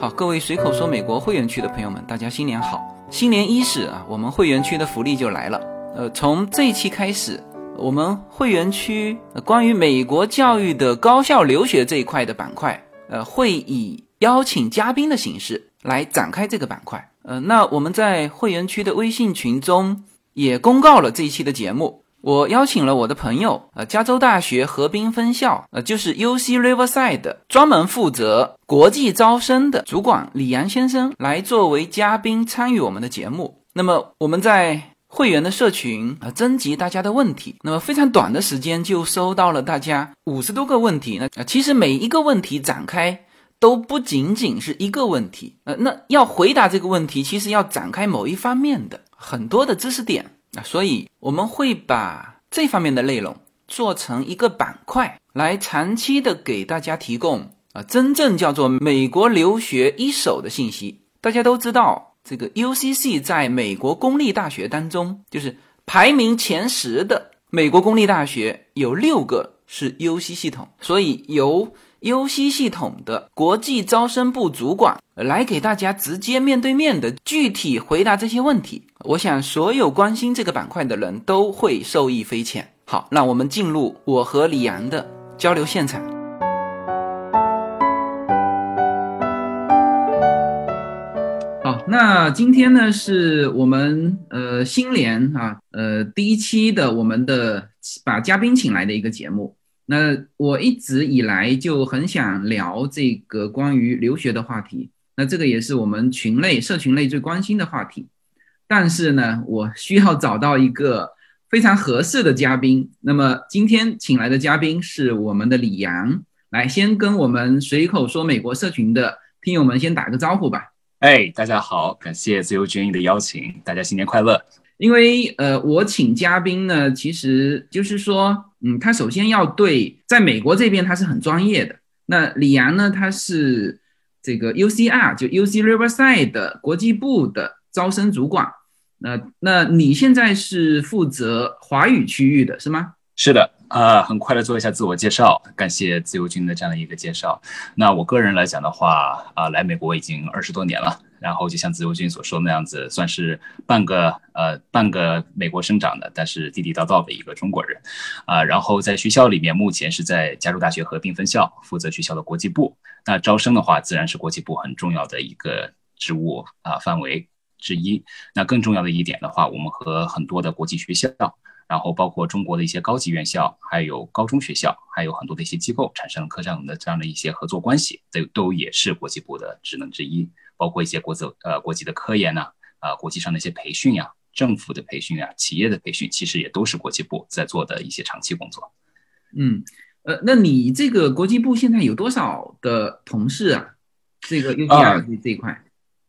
好，各位随口说美国会员区的朋友们，大家新年好！新年伊始啊，我们会员区的福利就来了。呃，从这一期开始，我们会员区关于美国教育的高校留学这一块的板块，呃，会以邀请嘉宾的形式来展开这个板块。呃，那我们在会员区的微信群中也公告了这一期的节目。我邀请了我的朋友，呃，加州大学河滨分校，呃，就是 U C Riverside 专门负责国际招生的主管李阳先生来作为嘉宾参与我们的节目。那么我们在会员的社群啊征集大家的问题，那么非常短的时间就收到了大家五十多个问题。那其实每一个问题展开都不仅仅是一个问题，呃，那要回答这个问题，其实要展开某一方面的很多的知识点。那所以我们会把这方面的内容做成一个板块，来长期的给大家提供啊，真正叫做美国留学一手的信息。大家都知道，这个 UCC 在美国公立大学当中，就是排名前十的美国公立大学有六个是 UC 系统，所以由。UC 系统的国际招生部主管来给大家直接面对面的具体回答这些问题，我想所有关心这个板块的人都会受益匪浅。好，那我们进入我和李阳的交流现场。好，那今天呢是我们呃新年啊呃第一期的我们的把嘉宾请来的一个节目。那我一直以来就很想聊这个关于留学的话题，那这个也是我们群内社群内最关心的话题。但是呢，我需要找到一个非常合适的嘉宾。那么今天请来的嘉宾是我们的李阳，来先跟我们随口说美国社群的听友们先打个招呼吧。哎，大家好，感谢自由军营的邀请，大家新年快乐。因为呃，我请嘉宾呢，其实就是说，嗯，他首先要对在美国这边他是很专业的。那李阳呢，他是这个 UCR 就 UC Riverside 的国际部的招生主管。那那你现在是负责华语区域的是吗？是的。啊，很快的做一下自我介绍，感谢自由军的这样的一个介绍。那我个人来讲的话，啊，来美国已经二十多年了，然后就像自由军所说那样子，算是半个呃半个美国生长的，但是地地道道的一个中国人，啊，然后在学校里面，目前是在加州大学合并分校负责学校的国际部。那招生的话，自然是国际部很重要的一个职务啊范围之一。那更重要的一点的话，我们和很多的国际学校。然后包括中国的一些高级院校，还有高中学校，还有很多的一些机构产生了科这样的这样的一些合作关系，这都也是国际部的职能之一。包括一些国际呃国际的科研呐，啊国际上的一些培训呀，政府的培训呀，企业的培训，其实也都是国际部在做的一些长期工作。嗯，呃，那你这个国际部现在有多少的同事啊？这个 UDR 这这一块，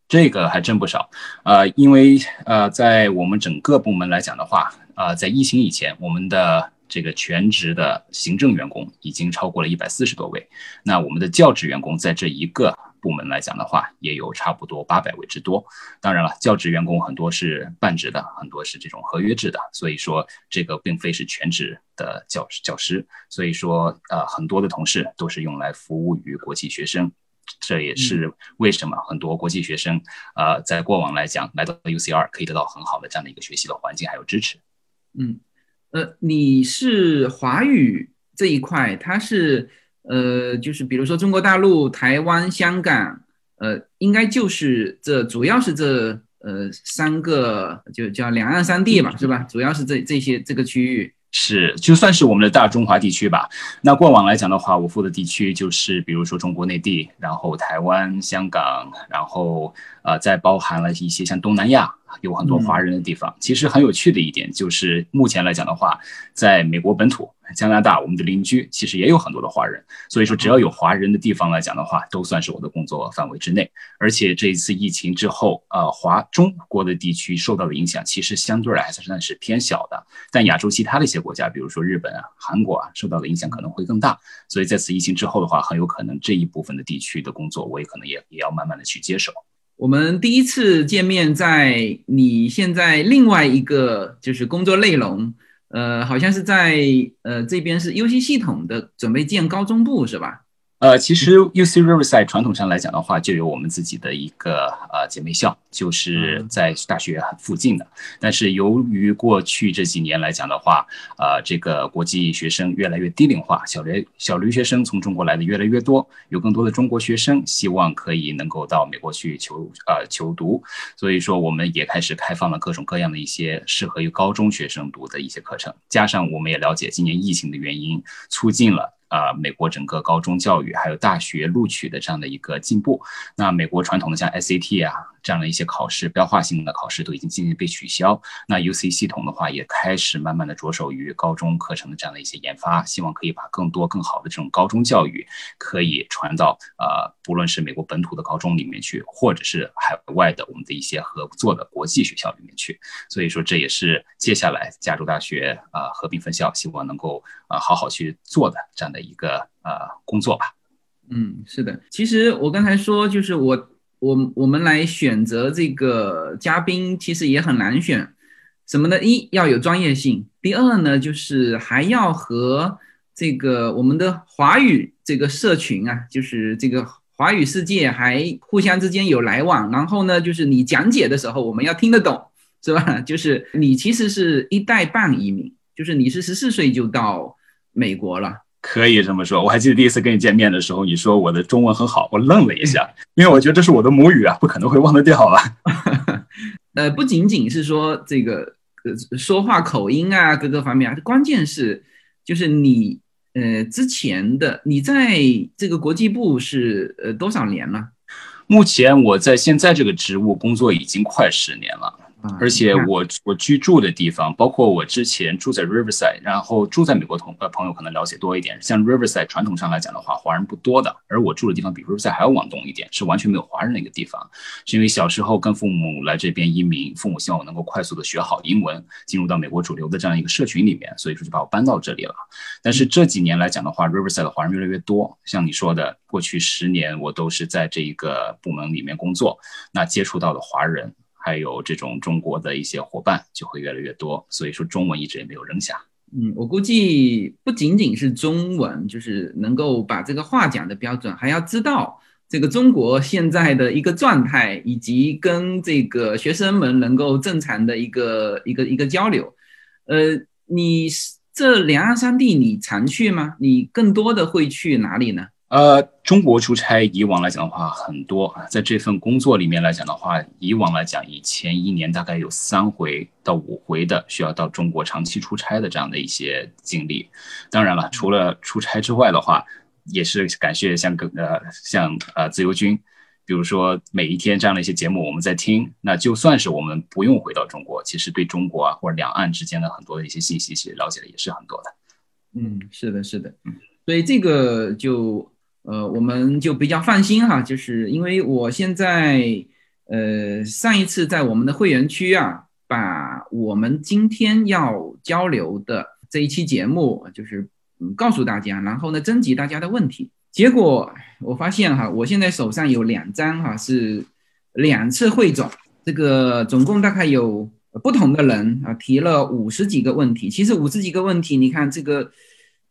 这个还真不少。呃，因为呃，在我们整个部门来讲的话。呃，在疫情以前，我们的这个全职的行政员工已经超过了一百四十多位。那我们的教职员工在这一个部门来讲的话，也有差不多八百位之多。当然了，教职员工很多是半职的，很多是这种合约制的，所以说这个并非是全职的教教师。所以说，呃，很多的同事都是用来服务于国际学生。这也是为什么很多国际学生，呃，在过往来讲，来到 UCR 可以得到很好的这样的一个学习的环境还有支持。嗯，呃，你是华语这一块，它是呃，就是比如说中国大陆、台湾、香港，呃，应该就是这主要是这呃三个，就叫两岸三地吧，是吧？主要是这这些这个区域。是，就算是我们的大中华地区吧。那过往来讲的话，我负的地区就是，比如说中国内地，然后台湾、香港，然后呃，再包含了一些像东南亚。有很多华人的地方，其实很有趣的一点就是，目前来讲的话，在美国本土、加拿大，我们的邻居其实也有很多的华人。所以说，只要有华人的地方来讲的话，都算是我的工作范围之内。而且这一次疫情之后，呃，华中国的地区受到的影响，其实相对来还算是偏小的。但亚洲其他的一些国家，比如说日本啊、韩国啊，受到的影响可能会更大。所以在此疫情之后的话，很有可能这一部分的地区的工作，我也可能也也要慢慢的去接手。我们第一次见面，在你现在另外一个就是工作内容，呃，好像是在呃这边是 UC 系统的准备建高中部是吧？呃，其实 U C Riverside 传统上来讲的话，就有我们自己的一个呃姐妹校，就是在大学附近的。但是由于过去这几年来讲的话，呃，这个国际学生越来越低龄化，小留小留学生从中国来的越来越多，有更多的中国学生希望可以能够到美国去求呃求读，所以说我们也开始开放了各种各样的一些适合于高中学生读的一些课程。加上我们也了解今年疫情的原因，促进了。啊，美国整个高中教育还有大学录取的这样的一个进步，那美国传统的像 SAT 啊。这样的一些考试，标化性的考试都已经渐渐被取消。那 U C 系统的话，也开始慢慢的着手于高中课程的这样的一些研发，希望可以把更多更好的这种高中教育，可以传到呃，不论是美国本土的高中里面去，或者是海外的我们的一些合作的国际学校里面去。所以说，这也是接下来加州大学啊合并分校，希望能够啊好好去做的这样的一个呃工作吧。嗯，是的。其实我刚才说，就是我。我我们来选择这个嘉宾，其实也很难选，什么呢？一要有专业性，第二呢，就是还要和这个我们的华语这个社群啊，就是这个华语世界还互相之间有来往。然后呢，就是你讲解的时候，我们要听得懂，是吧？就是你其实是一代半移民，就是你是十四岁就到美国了。可以这么说，我还记得第一次跟你见面的时候，你说我的中文很好，我愣了一下，因为我觉得这是我的母语啊，不可能会忘得掉啊。呃，不仅仅是说这个呃说话口音啊，各个方面啊，关键是就是你呃之前的你在这个国际部是呃多少年了？目前我在现在这个职务工作已经快十年了。而且我我居住的地方，包括我之前住在 Riverside，然后住在美国同呃朋友可能了解多一点。像 Riverside 传统上来讲的话，华人不多的，而我住的地方比 Riverside 还要往东一点，是完全没有华人的一个地方。是因为小时候跟父母来这边移民，父母希望我能够快速的学好英文，进入到美国主流的这样一个社群里面，所以说就把我搬到这里了。但是这几年来讲的话，Riverside 的华人越来越多。像你说的，过去十年我都是在这一个部门里面工作，那接触到的华人。还有这种中国的一些伙伴就会越来越多，所以说中文一直也没有扔下。嗯，我估计不仅仅是中文，就是能够把这个话讲的标准，还要知道这个中国现在的一个状态，以及跟这个学生们能够正常的一个一个一个交流。呃，你这两岸三地你常去吗？你更多的会去哪里呢？呃，中国出差以往来讲的话很多啊，在这份工作里面来讲的话，以往来讲，以前一年大概有三回到五回的需要到中国长期出差的这样的一些经历。当然了，除了出差之外的话，也是感谢像个呃像呃自由军，比如说每一天这样的一些节目我们在听，那就算是我们不用回到中国，其实对中国啊或者两岸之间的很多的一些信息，其实了解的也是很多的。嗯，是的，是的，嗯，所以这个就。呃，我们就比较放心哈，就是因为我现在，呃，上一次在我们的会员区啊，把我们今天要交流的这一期节目，就是嗯告诉大家，然后呢征集大家的问题，结果我发现哈，我现在手上有两张哈，是两次汇总，这个总共大概有不同的人啊提了五十几个问题，其实五十几个问题，你看这个，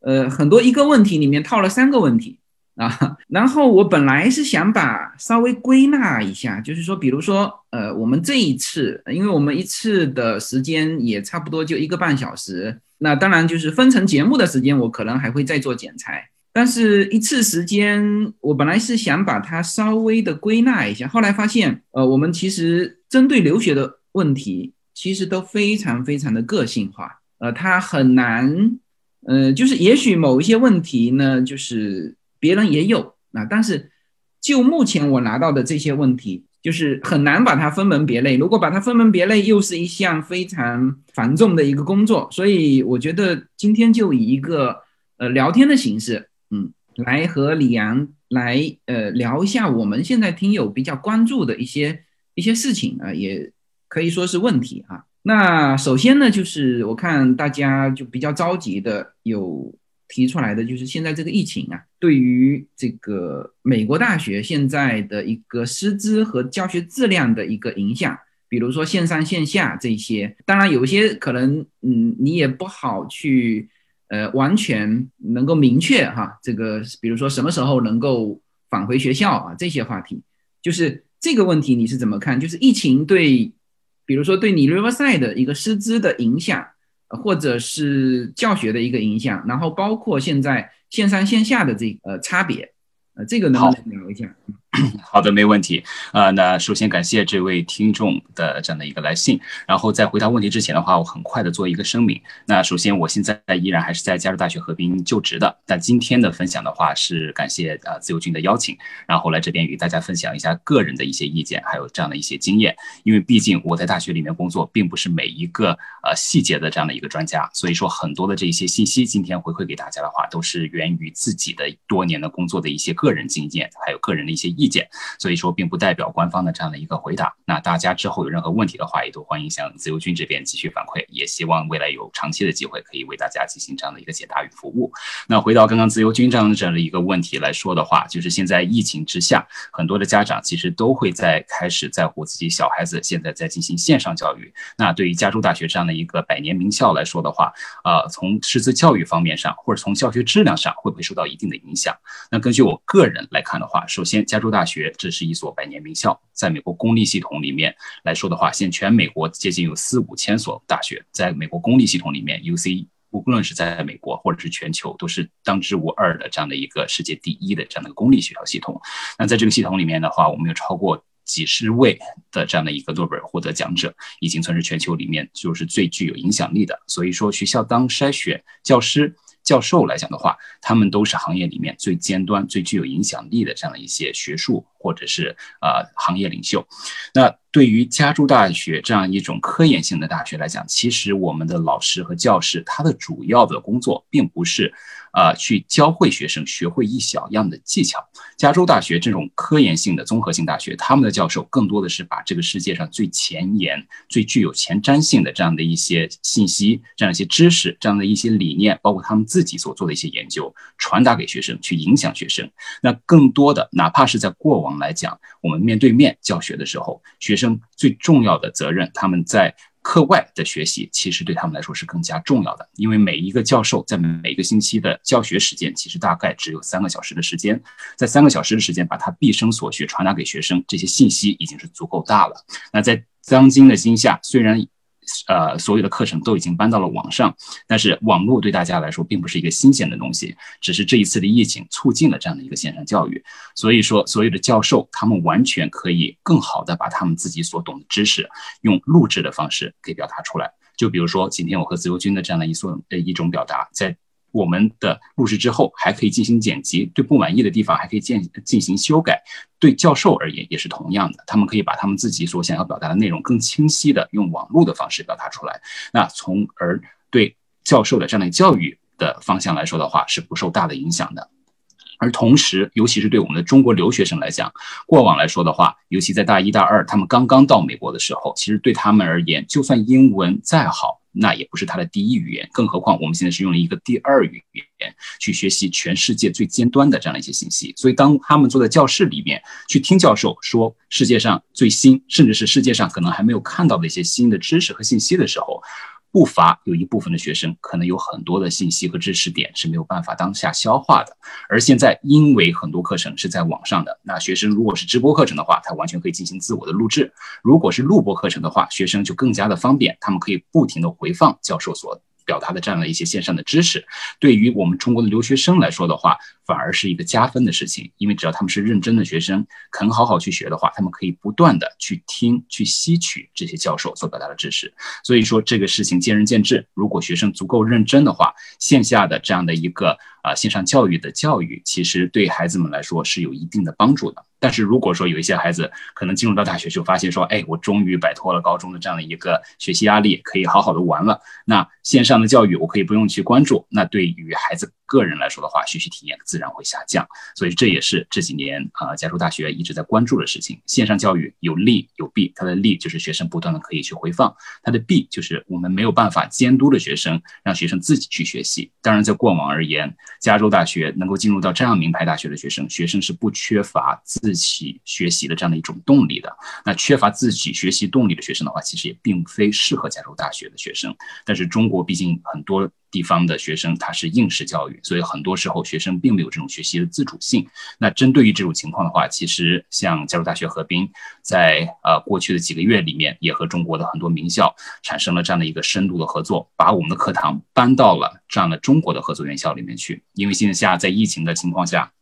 呃，很多一个问题里面套了三个问题。啊，然后我本来是想把稍微归纳一下，就是说，比如说，呃，我们这一次，因为我们一次的时间也差不多就一个半小时，那当然就是分成节目的时间，我可能还会再做剪裁，但是一次时间，我本来是想把它稍微的归纳一下，后来发现，呃，我们其实针对留学的问题，其实都非常非常的个性化，呃，它很难，呃，就是也许某一些问题呢，就是。别人也有啊，但是就目前我拿到的这些问题，就是很难把它分门别类。如果把它分门别类，又是一项非常繁重的一个工作。所以我觉得今天就以一个呃聊天的形式，嗯，来和李阳来呃聊一下我们现在听友比较关注的一些一些事情啊，也可以说是问题啊。那首先呢，就是我看大家就比较着急的有。提出来的就是现在这个疫情啊，对于这个美国大学现在的一个师资和教学质量的一个影响，比如说线上线下这些，当然有些可能，嗯，你也不好去，呃完全能够明确哈，这个比如说什么时候能够返回学校啊这些话题，就是这个问题你是怎么看？就是疫情对，比如说对你 Riverside 的一个师资的影响，或者是教学的一个影响，然后包括现在线上线下的这呃差别，呃这个能不能聊一下？好的，没问题。呃，那首先感谢这位听众的这样的一个来信。然后在回答问题之前的话，我很快的做一个声明。那首先，我现在依然还是在加州大学河滨就职的。但今天的分享的话，是感谢呃自由军的邀请，然后来这边与大家分享一下个人的一些意见，还有这样的一些经验。因为毕竟我在大学里面工作，并不是每一个呃细节的这样的一个专家，所以说很多的这些信息，今天回馈给大家的话，都是源于自己的多年的工作的一些个人经验，还有个人的一些意见。所以说，并不代表官方的这样的一个回答。那大家之后有任何问题的话，也都欢迎向自由军这边继续反馈。也希望未来有长期的机会，可以为大家进行这样的一个解答与服务。那回到刚刚自由军这样的这样的一个问题来说的话，就是现在疫情之下，很多的家长其实都会在开始在乎自己小孩子现在在进行线上教育。那对于加州大学这样的一个百年名校来说的话，呃，从师资教育方面上，或者从教学质量上，会不会受到一定的影响？那根据我个人来看的话，首先加州大学。这是一所百年名校，在美国公立系统里面来说的话，现全美国接近有四五千所大学，在美国公立系统里面，UC 无论是在美国或者是全球，都是当之无二的这样的一个世界第一的这样的公立学校系统。那在这个系统里面的话，我们有超过几十位的这样的一个诺贝尔获得奖者，已经算是全球里面就是最具有影响力的。所以说，学校当筛选教师。教授来讲的话，他们都是行业里面最尖端、最具有影响力的这样一些学术或者是呃行业领袖。那对于加州大学这样一种科研性的大学来讲，其实我们的老师和教师他的主要的工作并不是。啊，去教会学生学会一小样的技巧。加州大学这种科研性的综合性大学，他们的教授更多的是把这个世界上最前沿、最具有前瞻性的这样的一些信息、这样一些知识、这样的一些理念，包括他们自己所做的一些研究，传达给学生，去影响学生。那更多的，哪怕是在过往来讲，我们面对面教学的时候，学生最重要的责任，他们在。课外的学习其实对他们来说是更加重要的，因为每一个教授在每个星期的教学时间其实大概只有三个小时的时间，在三个小时的时间把他毕生所学传达给学生，这些信息已经是足够大了。那在当今的今夏，虽然。呃，所有的课程都已经搬到了网上，但是网络对大家来说并不是一个新鲜的东西，只是这一次的疫情促进了这样的一个线上教育。所以说，所有的教授他们完全可以更好的把他们自己所懂的知识用录制的方式给表达出来。就比如说今天我和自由军的这样的一所呃一种表达，在。我们的录制之后还可以进行剪辑，对不满意的地方还可以进进行修改。对教授而言也是同样的，他们可以把他们自己所想要表达的内容更清晰的用网络的方式表达出来。那从而对教授的这样的教育的方向来说的话，是不受大的影响的。而同时，尤其是对我们的中国留学生来讲，过往来说的话，尤其在大一、大二，他们刚刚到美国的时候，其实对他们而言，就算英文再好。那也不是他的第一语言，更何况我们现在是用了一个第二语言去学习全世界最尖端的这样的一些信息。所以，当他们坐在教室里面去听教授说世界上最新，甚至是世界上可能还没有看到的一些新的知识和信息的时候，不乏有一部分的学生可能有很多的信息和知识点是没有办法当下消化的。而现在，因为很多课程是在网上的，那学生如果是直播课程的话，他完全可以进行自我的录制；如果是录播课程的话，学生就更加的方便，他们可以不停的回放教授所。表达的这样的一些线上的知识，对于我们中国的留学生来说的话，反而是一个加分的事情。因为只要他们是认真的学生，肯好好去学的话，他们可以不断的去听、去吸取这些教授所表达的知识。所以说，这个事情见仁见智。如果学生足够认真的话，线下的这样的一个啊线上教育的教育，其实对孩子们来说是有一定的帮助的。但是如果说有一些孩子可能进入到大学就发现说，哎，我终于摆脱了高中的这样的一个学习压力，可以好好的玩了。那线上的教育我可以不用去关注。那对于孩子个人来说的话，学习体验自然会下降。所以这也是这几年啊，加州大学一直在关注的事情。线上教育有利有弊，它的利就是学生不断的可以去回放，它的弊就是我们没有办法监督的学生，让学生自己去学习。当然，在过往而言，加州大学能够进入到这样名牌大学的学生，学生是不缺乏自。自己学习的这样的一种动力的，那缺乏自己学习动力的学生的话，其实也并非适合加州大学的学生。但是中国毕竟很多地方的学生他是应试教育，所以很多时候学生并没有这种学习的自主性。那针对于这种情况的话，其实像加州大学合并在呃过去的几个月里面，也和中国的很多名校产生了这样的一个深度的合作，把我们的课堂搬到了这样的中国的合作院校里面去。因为现在在疫情的情况下，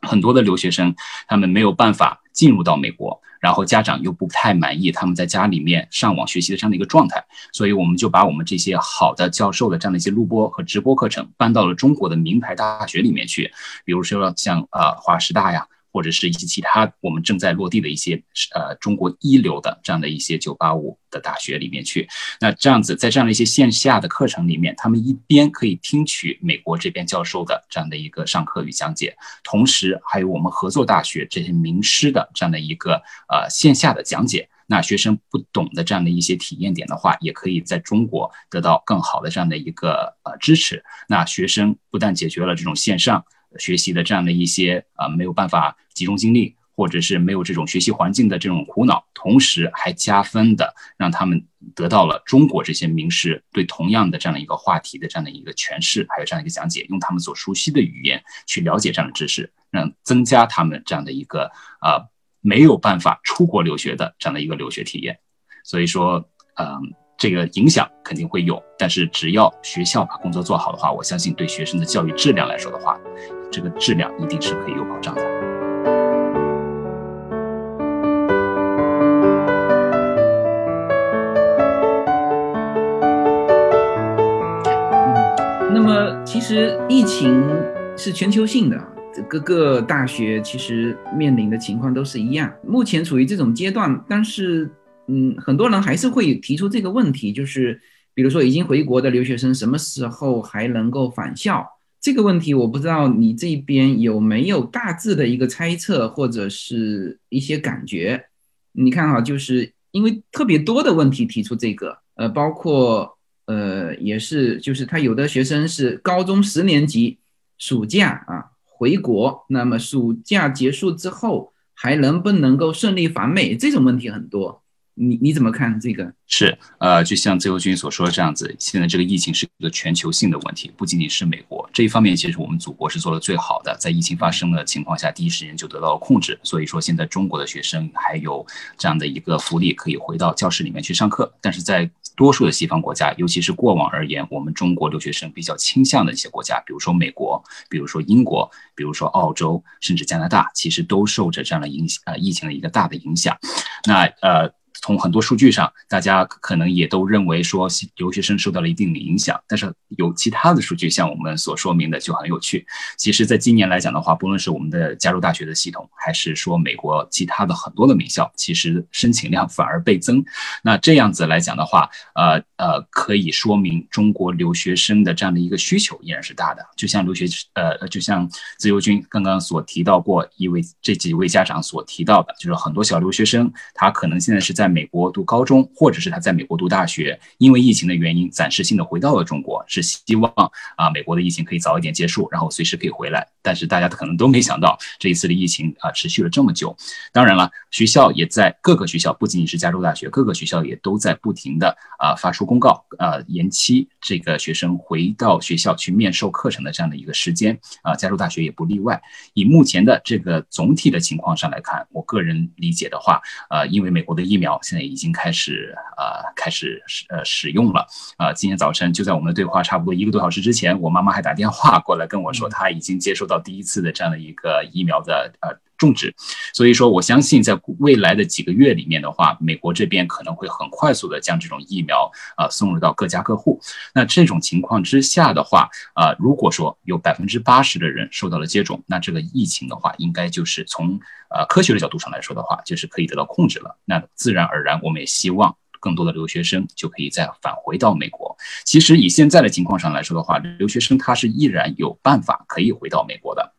很多的留学生他们没有办法进入到美国。然后家长又不太满意他们在家里面上网学习的这样的一个状态，所以我们就把我们这些好的教授的这样的一些录播和直播课程搬到了中国的名牌大学里面去，比如说像呃华师大呀。或者是一些其他我们正在落地的一些呃中国一流的这样的一些九八五的大学里面去，那这样子在这样的一些线下的课程里面，他们一边可以听取美国这边教授的这样的一个上课与讲解，同时还有我们合作大学这些名师的这样的一个呃线下的讲解。那学生不懂的这样的一些体验点的话，也可以在中国得到更好的这样的一个呃支持。那学生不但解决了这种线上。学习的这样的一些啊没有办法集中精力，或者是没有这种学习环境的这种苦恼，同时还加分的让他们得到了中国这些名师对同样的这样的一个话题的这样的一个诠释，还有这样一个讲解，用他们所熟悉的语言去了解这样的知识，让增加他们这样的一个啊没有办法出国留学的这样的一个留学体验。所以说，嗯。这个影响肯定会有，但是只要学校把工作做好的话，我相信对学生的教育质量来说的话，这个质量一定是可以有保障的。那么其实疫情是全球性的，各个大学其实面临的情况都是一样，目前处于这种阶段，但是。嗯，很多人还是会提出这个问题，就是比如说已经回国的留学生什么时候还能够返校？这个问题我不知道你这边有没有大致的一个猜测或者是一些感觉？你看哈，就是因为特别多的问题提出这个，呃，包括呃也是就是他有的学生是高中十年级暑假啊回国，那么暑假结束之后还能不能够顺利返美？这种问题很多。你你怎么看这个？是呃，就像自由军所说的这样子，现在这个疫情是一个全球性的问题，不仅仅是美国这一方面，其实我们祖国是做的最好的，在疫情发生的情况下，第一时间就得到了控制。所以说，现在中国的学生还有这样的一个福利，可以回到教室里面去上课。但是在多数的西方国家，尤其是过往而言，我们中国留学生比较倾向的一些国家，比如说美国，比如说英国，比如说澳洲，甚至加拿大，其实都受着这样的影响，呃，疫情的一个大的影响。那呃。从很多数据上，大家可能也都认为说留学生受到了一定的影响，但是有其他的数据，像我们所说明的就很有趣。其实，在今年来讲的话，不论是我们的加州大学的系统，还是说美国其他的很多的名校，其实申请量反而倍增。那这样子来讲的话，呃呃，可以说明中国留学生的这样的一个需求依然是大的。就像留学呃，就像自由军刚刚所提到过一位这几位家长所提到的，就是很多小留学生他可能现在是在。美国读高中，或者是他在美国读大学，因为疫情的原因，暂时性的回到了中国，是希望啊美国的疫情可以早一点结束，然后随时可以回来。但是大家可能都没想到，这一次的疫情啊持续了这么久。当然了，学校也在各个学校，不仅仅是加州大学，各个学校也都在不停的啊发出公告，呃延期这个学生回到学校去面授课程的这样的一个时间啊，加州大学也不例外。以目前的这个总体的情况上来看，我个人理解的话，呃，因为美国的疫苗。现在已经开始呃开始使呃使用了啊！今天早晨就在我们的对话差不多一个多小时之前，我妈妈还打电话过来跟我说，她已经接收到第一次的这样的一个疫苗的呃种植。所以说，我相信在未来的几个月里面的话，美国这边可能会很快速的将这种疫苗啊送入到各家各户。那这种情况之下的话啊，如果说有百分之八十的人受到了接种，那这个疫情的话，应该就是从。呃，科学的角度上来说的话，就是可以得到控制了。那自然而然，我们也希望更多的留学生就可以再返回到美国。其实以现在的情况上来说的话，留学生他是依然有办法可以回到美国的。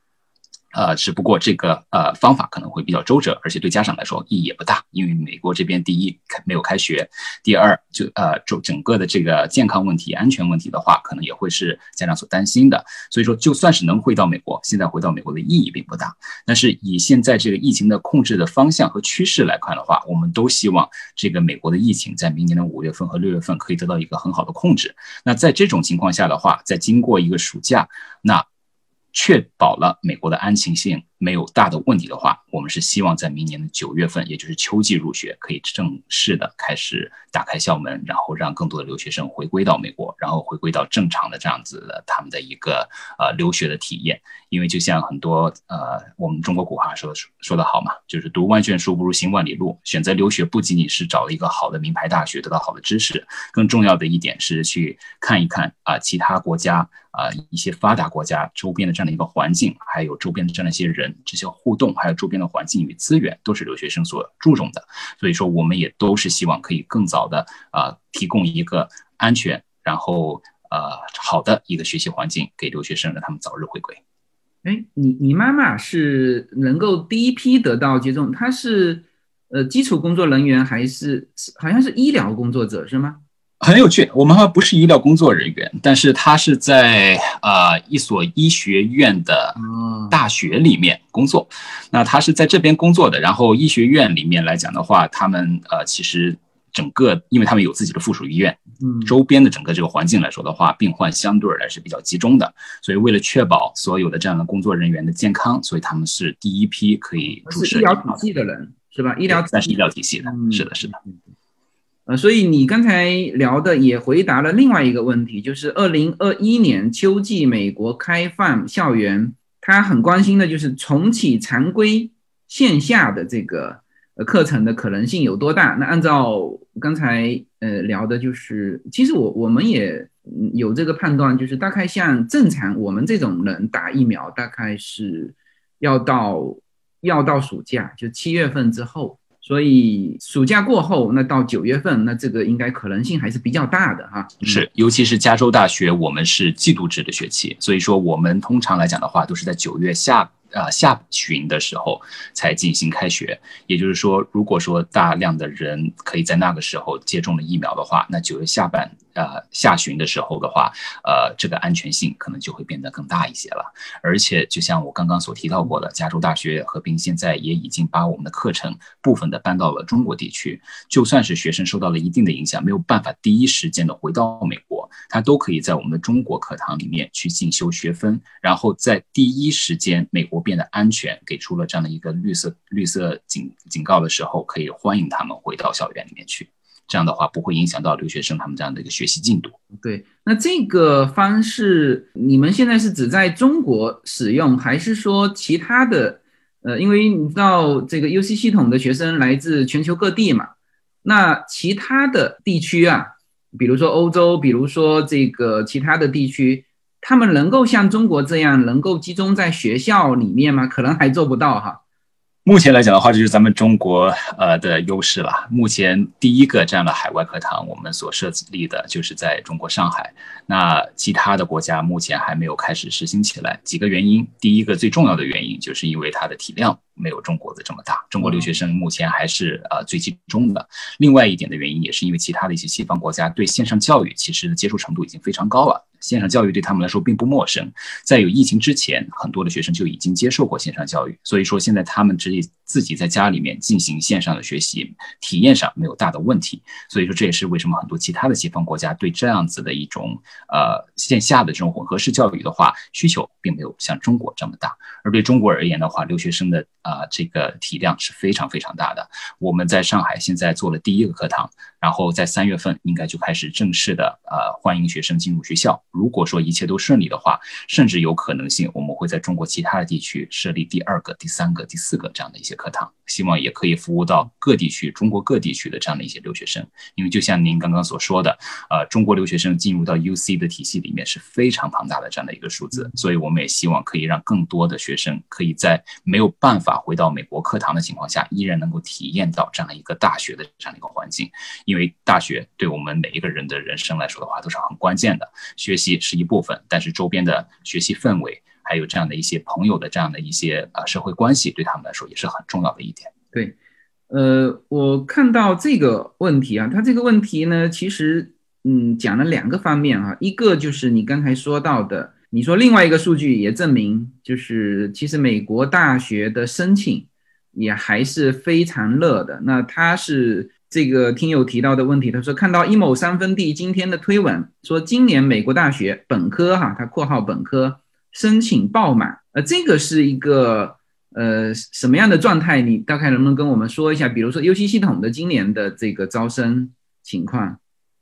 呃，只不过这个呃方法可能会比较周折，而且对家长来说意义也不大，因为美国这边第一没有开学，第二就呃整整个的这个健康问题、安全问题的话，可能也会是家长所担心的。所以说，就算是能回到美国，现在回到美国的意义并不大。但是以现在这个疫情的控制的方向和趋势来看的话，我们都希望这个美国的疫情在明年的五月份和六月份可以得到一个很好的控制。那在这种情况下的话，在经过一个暑假，那。确保了美国的安全性。没有大的问题的话，我们是希望在明年的九月份，也就是秋季入学，可以正式的开始打开校门，然后让更多的留学生回归到美国，然后回归到正常的这样子的他们的一个呃留学的体验。因为就像很多呃我们中国古话说说的好嘛，就是读万卷书不如行万里路。选择留学不仅仅是找了一个好的名牌大学，得到好的知识，更重要的一点是去看一看啊其他国家。啊，一些发达国家周边的这样的一个环境，还有周边的这样的一些人，这些互动，还有周边的环境与资源，都是留学生所注重的。所以说，我们也都是希望可以更早的啊，提供一个安全，然后呃好的一个学习环境给留学生，让他们早日回归。哎，你你妈妈是能够第一批得到接种，她是呃基础工作人员还是好像是医疗工作者是吗？很有趣，我们还不是医疗工作人员，但是她是在呃一所医学院的大学里面工作。那她是在这边工作的，然后医学院里面来讲的话，他们呃其实整个，因为他们有自己的附属医院，嗯，周边的整个这个环境来说的话，病患相对而来是比较集中的。所以为了确保所有的这样的工作人员的健康，所以他们是第一批可以注射医疗体系的人，是吧？医疗但是医疗体系的，是的，是的。呃，所以你刚才聊的也回答了另外一个问题，就是二零二一年秋季美国开放校园，他很关心的就是重启常规线下的这个呃课程的可能性有多大？那按照刚才呃聊的，就是其实我我们也有这个判断，就是大概像正常我们这种人打疫苗，大概是要到要到暑假，就七月份之后。所以暑假过后，那到九月份，那这个应该可能性还是比较大的哈。是，尤其是加州大学，我们是季度制的学期，所以说我们通常来讲的话，都是在九月下。呃，下旬的时候才进行开学，也就是说，如果说大量的人可以在那个时候接种了疫苗的话，那九月下半呃下旬的时候的话，呃，这个安全性可能就会变得更大一些了。而且，就像我刚刚所提到过的，加州大学合并现在也已经把我们的课程部分的搬到了中国地区，就算是学生受到了一定的影响，没有办法第一时间的回到美国，他都可以在我们的中国课堂里面去进修学分，然后在第一时间美国。变得安全，给出了这样的一个绿色绿色警警告的时候，可以欢迎他们回到校园里面去。这样的话，不会影响到留学生他们这样的一个学习进度。对，那这个方式你们现在是只在中国使用，还是说其他的？呃，因为你知道这个 UC 系统的学生来自全球各地嘛，那其他的地区啊，比如说欧洲，比如说这个其他的地区。他们能够像中国这样能够集中在学校里面吗？可能还做不到哈。目前来讲的话，就是咱们中国呃的优势了。目前第一个这样的海外课堂，我们所设立的就是在中国上海。那其他的国家目前还没有开始实行起来，几个原因。第一个最重要的原因，就是因为它的体量。没有中国的这么大，中国留学生目前还是呃最集中的。另外一点的原因，也是因为其他的一些西方国家对线上教育其实接受程度已经非常高了，线上教育对他们来说并不陌生。在有疫情之前，很多的学生就已经接受过线上教育，所以说现在他们直接自己在家里面进行线上的学习，体验上没有大的问题。所以说这也是为什么很多其他的西方国家对这样子的一种呃线下的这种混合式教育的话，需求并没有像中国这么大。而对中国而言的话，留学生的啊，这个体量是非常非常大的。我们在上海现在做了第一个课堂，然后在三月份应该就开始正式的呃欢迎学生进入学校。如果说一切都顺利的话，甚至有可能性我们会在中国其他的地区设立第二个、第三个、第四个这样的一些课堂，希望也可以服务到各地区、中国各地区的这样的一些留学生。因为就像您刚刚所说的，呃，中国留学生进入到 UC 的体系里面是非常庞大的这样的一个数字，所以我们也希望可以让更多的学生可以在没有办法回到美国课堂的情况下，依然能够体验到这样的一个大学的这样的一个环境。因为大学对我们每一个人的人生来说的话，都是很关键的。学习是一部分，但是周边的学习氛围，还有这样的一些朋友的这样的一些呃社会关系，对他们来说也是很重要的一点。对，呃，我看到这个问题啊，他这个问题呢，其实嗯讲了两个方面啊，一个就是你刚才说到的，你说另外一个数据也证明，就是其实美国大学的申请也还是非常热的。那他是。这个听友提到的问题，他说看到一某三分地今天的推文，说今年美国大学本科哈，他括号本科申请爆满，呃，这个是一个呃什么样的状态？你大概能不能跟我们说一下？比如说 UC 系统的今年的这个招生情况？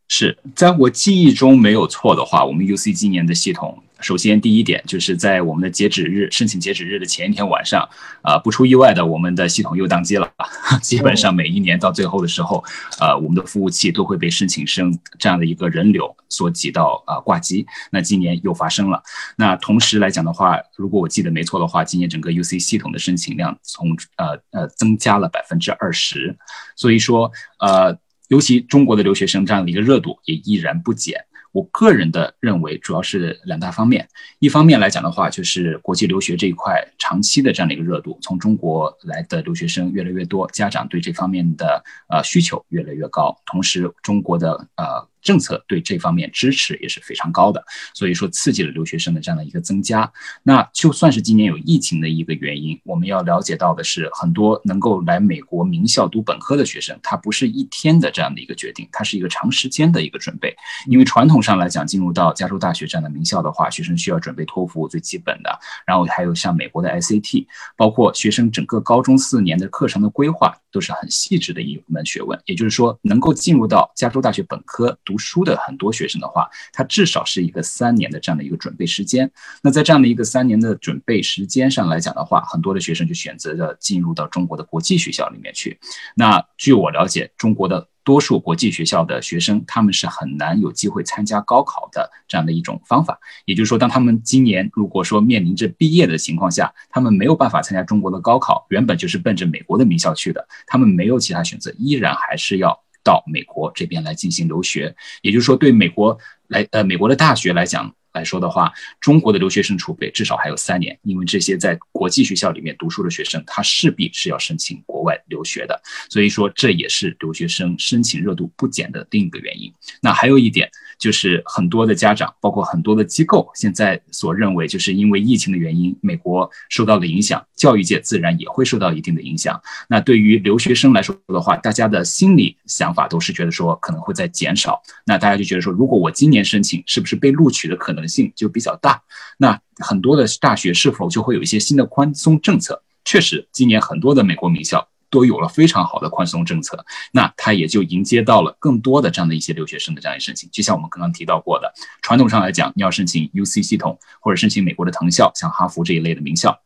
是在我记忆中没有错的话，我们 UC 今年的系统。首先，第一点就是在我们的截止日申请截止日的前一天晚上，啊，不出意外的，我们的系统又宕机了。基本上每一年到最后的时候，呃，我们的服务器都会被申请生这样的一个人流所挤到啊挂机。那今年又发生了。那同时来讲的话，如果我记得没错的话，今年整个 UC 系统的申请量从呃呃增加了百分之二十。所以说，呃，尤其中国的留学生这样的一个热度也依然不减。我个人的认为，主要是两大方面。一方面来讲的话，就是国际留学这一块长期的这样的一个热度，从中国来的留学生越来越多，家长对这方面的呃需求越来越高。同时，中国的呃。政策对这方面支持也是非常高的，所以说刺激了留学生的这样的一个增加。那就算是今年有疫情的一个原因，我们要了解到的是，很多能够来美国名校读本科的学生，他不是一天的这样的一个决定，他是一个长时间的一个准备。因为传统上来讲，进入到加州大学这样的名校的话，学生需要准备托福最基本的，然后还有像美国的 SAT，包括学生整个高中四年的课程的规划都是很细致的一门学问。也就是说，能够进入到加州大学本科。读书的很多学生的话，他至少是一个三年的这样的一个准备时间。那在这样的一个三年的准备时间上来讲的话，很多的学生就选择了进入到中国的国际学校里面去。那据我了解，中国的多数国际学校的学生，他们是很难有机会参加高考的这样的一种方法。也就是说，当他们今年如果说面临着毕业的情况下，他们没有办法参加中国的高考，原本就是奔着美国的名校去的，他们没有其他选择，依然还是要。到美国这边来进行留学，也就是说，对美国来呃美国的大学来讲来说的话，中国的留学生储备至少还有三年，因为这些在国际学校里面读书的学生，他势必是要申请国外留学的，所以说这也是留学生申请热度不减的另一个原因。那还有一点。就是很多的家长，包括很多的机构，现在所认为，就是因为疫情的原因，美国受到了影响，教育界自然也会受到一定的影响。那对于留学生来说的话，大家的心理想法都是觉得说可能会在减少。那大家就觉得说，如果我今年申请，是不是被录取的可能性就比较大？那很多的大学是否就会有一些新的宽松政策？确实，今年很多的美国名校。都有了非常好的宽松政策，那他也就迎接到了更多的这样的一些留学生的这样一申请。就像我们刚刚提到过的，传统上来讲，你要申请 UC 系统或者申请美国的藤校，像哈佛这一类的名校，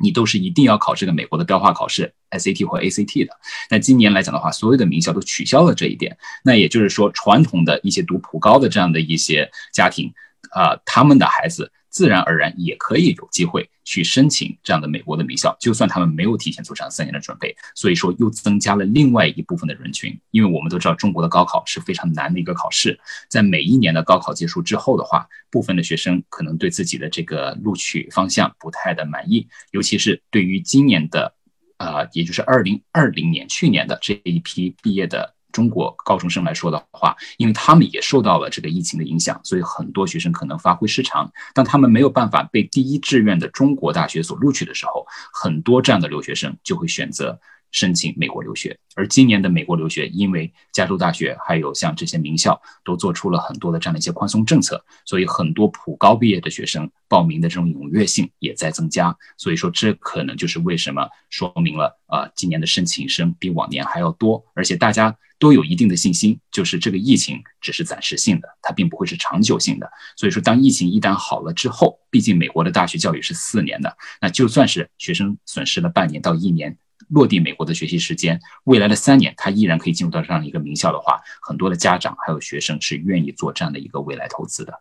你都是一定要考这个美国的标化考试 SAT 或 ACT 的。那今年来讲的话，所有的名校都取消了这一点。那也就是说，传统的一些读普高的这样的一些家庭，啊，他们的孩子。自然而然也可以有机会去申请这样的美国的名校，就算他们没有提前做上三年的准备，所以说又增加了另外一部分的人群。因为我们都知道中国的高考是非常难的一个考试，在每一年的高考结束之后的话，部分的学生可能对自己的这个录取方向不太的满意，尤其是对于今年的，呃，也就是二零二零年去年的这一批毕业的。中国高中生来说的话，因为他们也受到了这个疫情的影响，所以很多学生可能发挥失常。当他们没有办法被第一志愿的中国大学所录取的时候，很多这样的留学生就会选择。申请美国留学，而今年的美国留学，因为加州大学还有像这些名校都做出了很多的这样的一些宽松政策，所以很多普高毕业的学生报名的这种踊跃性也在增加。所以说，这可能就是为什么说明了啊，今年的申请生比往年还要多，而且大家都有一定的信心，就是这个疫情只是暂时性的，它并不会是长久性的。所以说，当疫情一旦好了之后，毕竟美国的大学教育是四年的，那就算是学生损失了半年到一年。落地美国的学习时间，未来的三年他依然可以进入到这样一个名校的话，很多的家长还有学生是愿意做这样的一个未来投资的。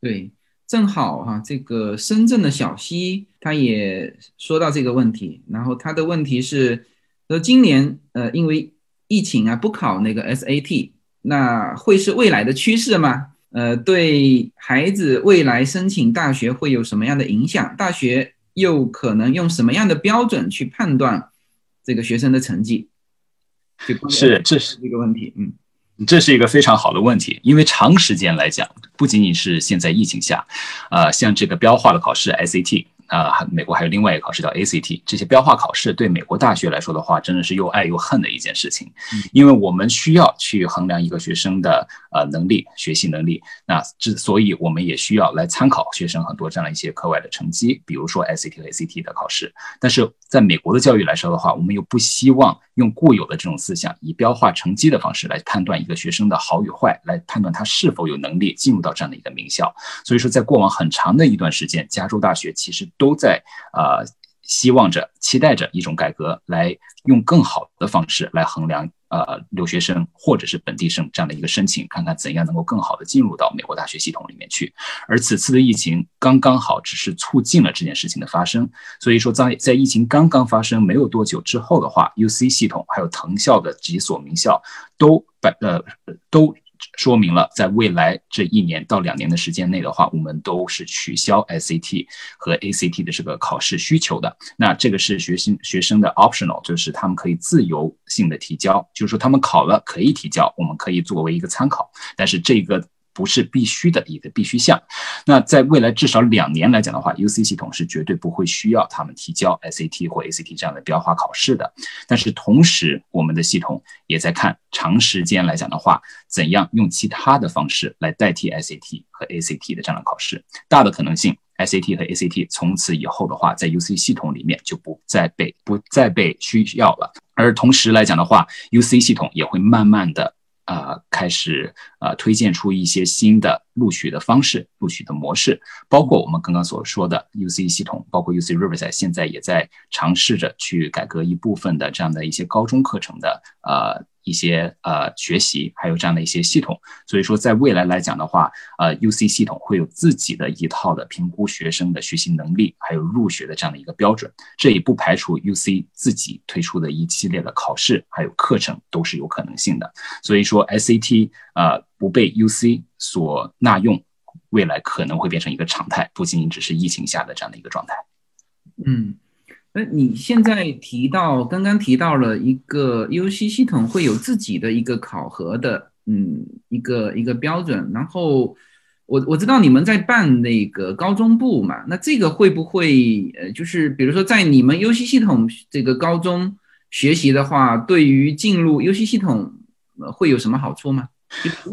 对，正好哈，这个深圳的小西他也说到这个问题，然后他的问题是说今年呃因为疫情啊不考那个 SAT，那会是未来的趋势吗？呃，对孩子未来申请大学会有什么样的影响？大学又可能用什么样的标准去判断这个学生的成绩？是，这是一个问题。嗯，这是一个非常好的问题，因为长时间来讲，不仅仅是现在疫情下，呃，像这个标化的考试 SAT。啊，还美国还有另外一个考试叫 ACT，这些标化考试对美国大学来说的话，真的是又爱又恨的一件事情，因为我们需要去衡量一个学生的呃能力、学习能力，那之所以我们也需要来参考学生很多这样的一些课外的成绩，比如说 SAT 和 ACT 的考试，但是在美国的教育来说的话，我们又不希望用固有的这种思想，以标化成绩的方式来判断一个学生的好与坏，来判断他是否有能力进入到这样的一个名校，所以说在过往很长的一段时间，加州大学其实。都在呃希望着、期待着一种改革，来用更好的方式来衡量呃留学生或者是本地生这样的一个申请，看看怎样能够更好的进入到美国大学系统里面去。而此次的疫情刚刚好只是促进了这件事情的发生，所以说在在疫情刚刚发生没有多久之后的话，UC 系统还有藤校的几所名校都把呃都。说明了，在未来这一年到两年的时间内的话，我们都是取消 SAT 和 ACT 的这个考试需求的。那这个是学生学生的 optional，就是他们可以自由性的提交，就是说他们考了可以提交，我们可以作为一个参考。但是这个。不是必须的一个必须项。那在未来至少两年来讲的话，UC 系统是绝对不会需要他们提交 SAT 或 ACT 这样的标化考试的。但是同时，我们的系统也在看长时间来讲的话，怎样用其他的方式来代替 SAT 和 ACT 的这样的考试。大的可能性，SAT 和 ACT 从此以后的话，在 UC 系统里面就不再被不再被需要了。而同时来讲的话，UC 系统也会慢慢的。啊，开始啊，推荐出一些新的录取的方式、录取的模式，包括我们刚刚所说的 UC 系统，包括 UC Riverside，现在也在尝试着去改革一部分的这样的一些高中课程的呃。一些呃学习，还有这样的一些系统，所以说在未来来讲的话，呃，UC 系统会有自己的一套的评估学生的学习能力，还有入学的这样的一个标准。这也不排除 UC 自己推出的一系列的考试，还有课程都是有可能性的。所以说 SAT 呃不被 UC 所纳用，未来可能会变成一个常态，不仅仅只是疫情下的这样的一个状态。嗯。那你现在提到，刚刚提到了一个 UC 系统会有自己的一个考核的，嗯，一个一个标准。然后我我知道你们在办那个高中部嘛，那这个会不会呃，就是比如说在你们 UC 系统这个高中学习的话，对于进入 UC 系统会有什么好处吗？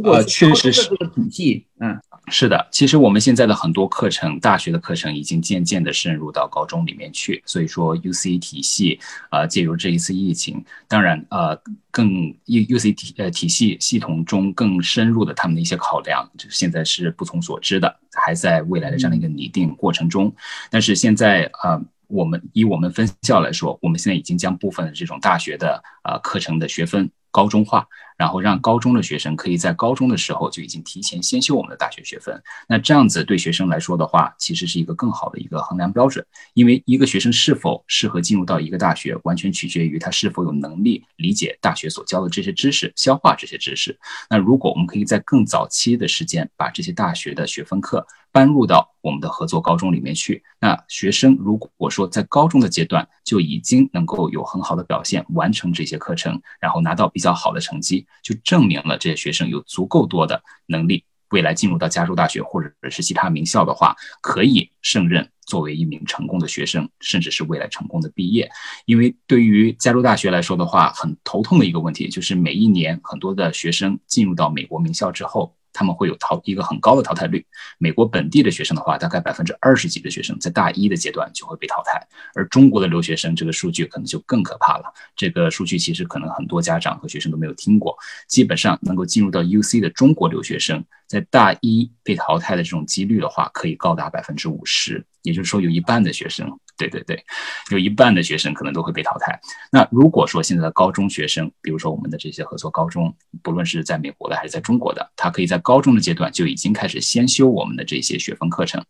呃，确实是这个统计，嗯。是的，其实我们现在的很多课程，大学的课程已经渐渐的渗入到高中里面去。所以说，UC 体系呃，介入这一次疫情，当然呃，更 UC 体呃体系系统中更深入的他们的一些考量，就是现在是不从所知的，还在未来的这样的一个拟定过程中。但是现在呃，我们以我们分校来说，我们现在已经将部分的这种大学的啊课程的学分高中化。然后让高中的学生可以在高中的时候就已经提前先修我们的大学学分，那这样子对学生来说的话，其实是一个更好的一个衡量标准。因为一个学生是否适合进入到一个大学，完全取决于他是否有能力理解大学所教的这些知识，消化这些知识。那如果我们可以在更早期的时间把这些大学的学分课搬入到我们的合作高中里面去，那学生如果说在高中的阶段就已经能够有很好的表现，完成这些课程，然后拿到比较好的成绩。就证明了这些学生有足够多的能力，未来进入到加州大学或者是其他名校的话，可以胜任作为一名成功的学生，甚至是未来成功的毕业。因为对于加州大学来说的话，很头痛的一个问题就是每一年很多的学生进入到美国名校之后。他们会有淘一个很高的淘汰率。美国本地的学生的话，大概百分之二十几的学生在大一的阶段就会被淘汰，而中国的留学生这个数据可能就更可怕了。这个数据其实可能很多家长和学生都没有听过。基本上能够进入到 UC 的中国留学生，在大一被淘汰的这种几率的话，可以高达百分之五十。也就是说，有一半的学生。对对对，有一半的学生可能都会被淘汰。那如果说现在的高中学生，比如说我们的这些合作高中，不论是在美国的还是在中国的，他可以在高中的阶段就已经开始先修我们的这些学分课程。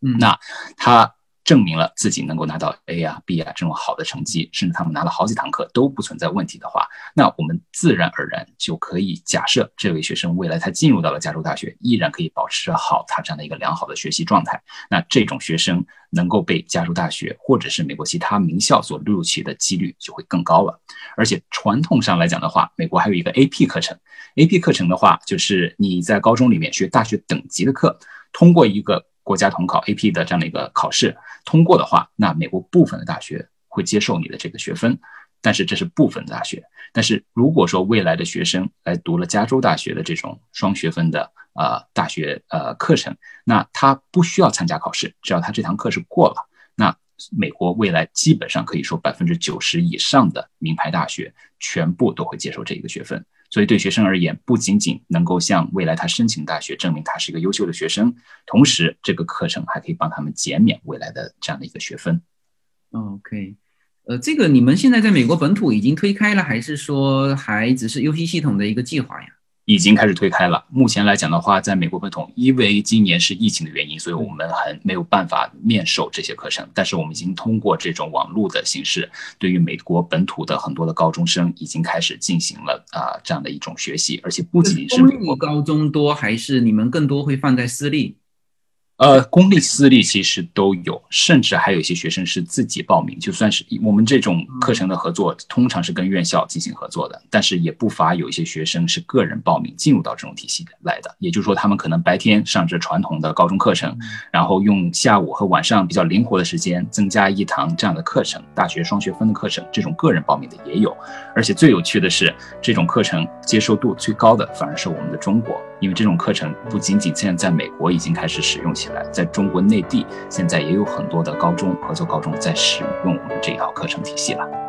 嗯，那他证明了自己能够拿到 A 啊、B 啊这种好的成绩，甚至他们拿了好几堂课都不存在问题的话，那我们自然而然就可以假设这位学生未来他进入到了加州大学，依然可以保持好他这样的一个良好的学习状态。那这种学生能够被加州大学或者是美国其他名校所录取的几率就会更高了。而且传统上来讲的话，美国还有一个 AP 课程，AP 课程的话就是你在高中里面学大学等级的课，通过一个国家统考 AP 的这样的一个考试。通过的话，那美国部分的大学会接受你的这个学分，但是这是部分的大学。但是如果说未来的学生来读了加州大学的这种双学分的呃大学呃课程，那他不需要参加考试，只要他这堂课是过了，那美国未来基本上可以说百分之九十以上的名牌大学全部都会接受这一个学分。所以对学生而言，不仅仅能够向未来他申请大学证明他是一个优秀的学生，同时这个课程还可以帮他们减免未来的这样的一个学分。OK，呃，这个你们现在在美国本土已经推开了，还是说还只是 UC 系统的一个计划呀？已经开始推开了。目前来讲的话，在美国本土，因为今年是疫情的原因，所以我们很没有办法面授这些课程。但是我们已经通过这种网络的形式，对于美国本土的很多的高中生，已经开始进行了啊这样的一种学习。而且不仅是美国高中多，还是你们更多会放在私立？呃，公立、私立其实都有，甚至还有一些学生是自己报名。就算是我们这种课程的合作，通常是跟院校进行合作的，但是也不乏有一些学生是个人报名进入到这种体系来的。也就是说，他们可能白天上着传统的高中课程，然后用下午和晚上比较灵活的时间增加一堂这样的课程，大学双学分的课程。这种个人报名的也有，而且最有趣的是，这种课程接受度最高的反而是我们的中国。因为这种课程不仅仅现在在美国已经开始使用起来，在中国内地现在也有很多的高中合作高中在使用我们这一套课程体系了。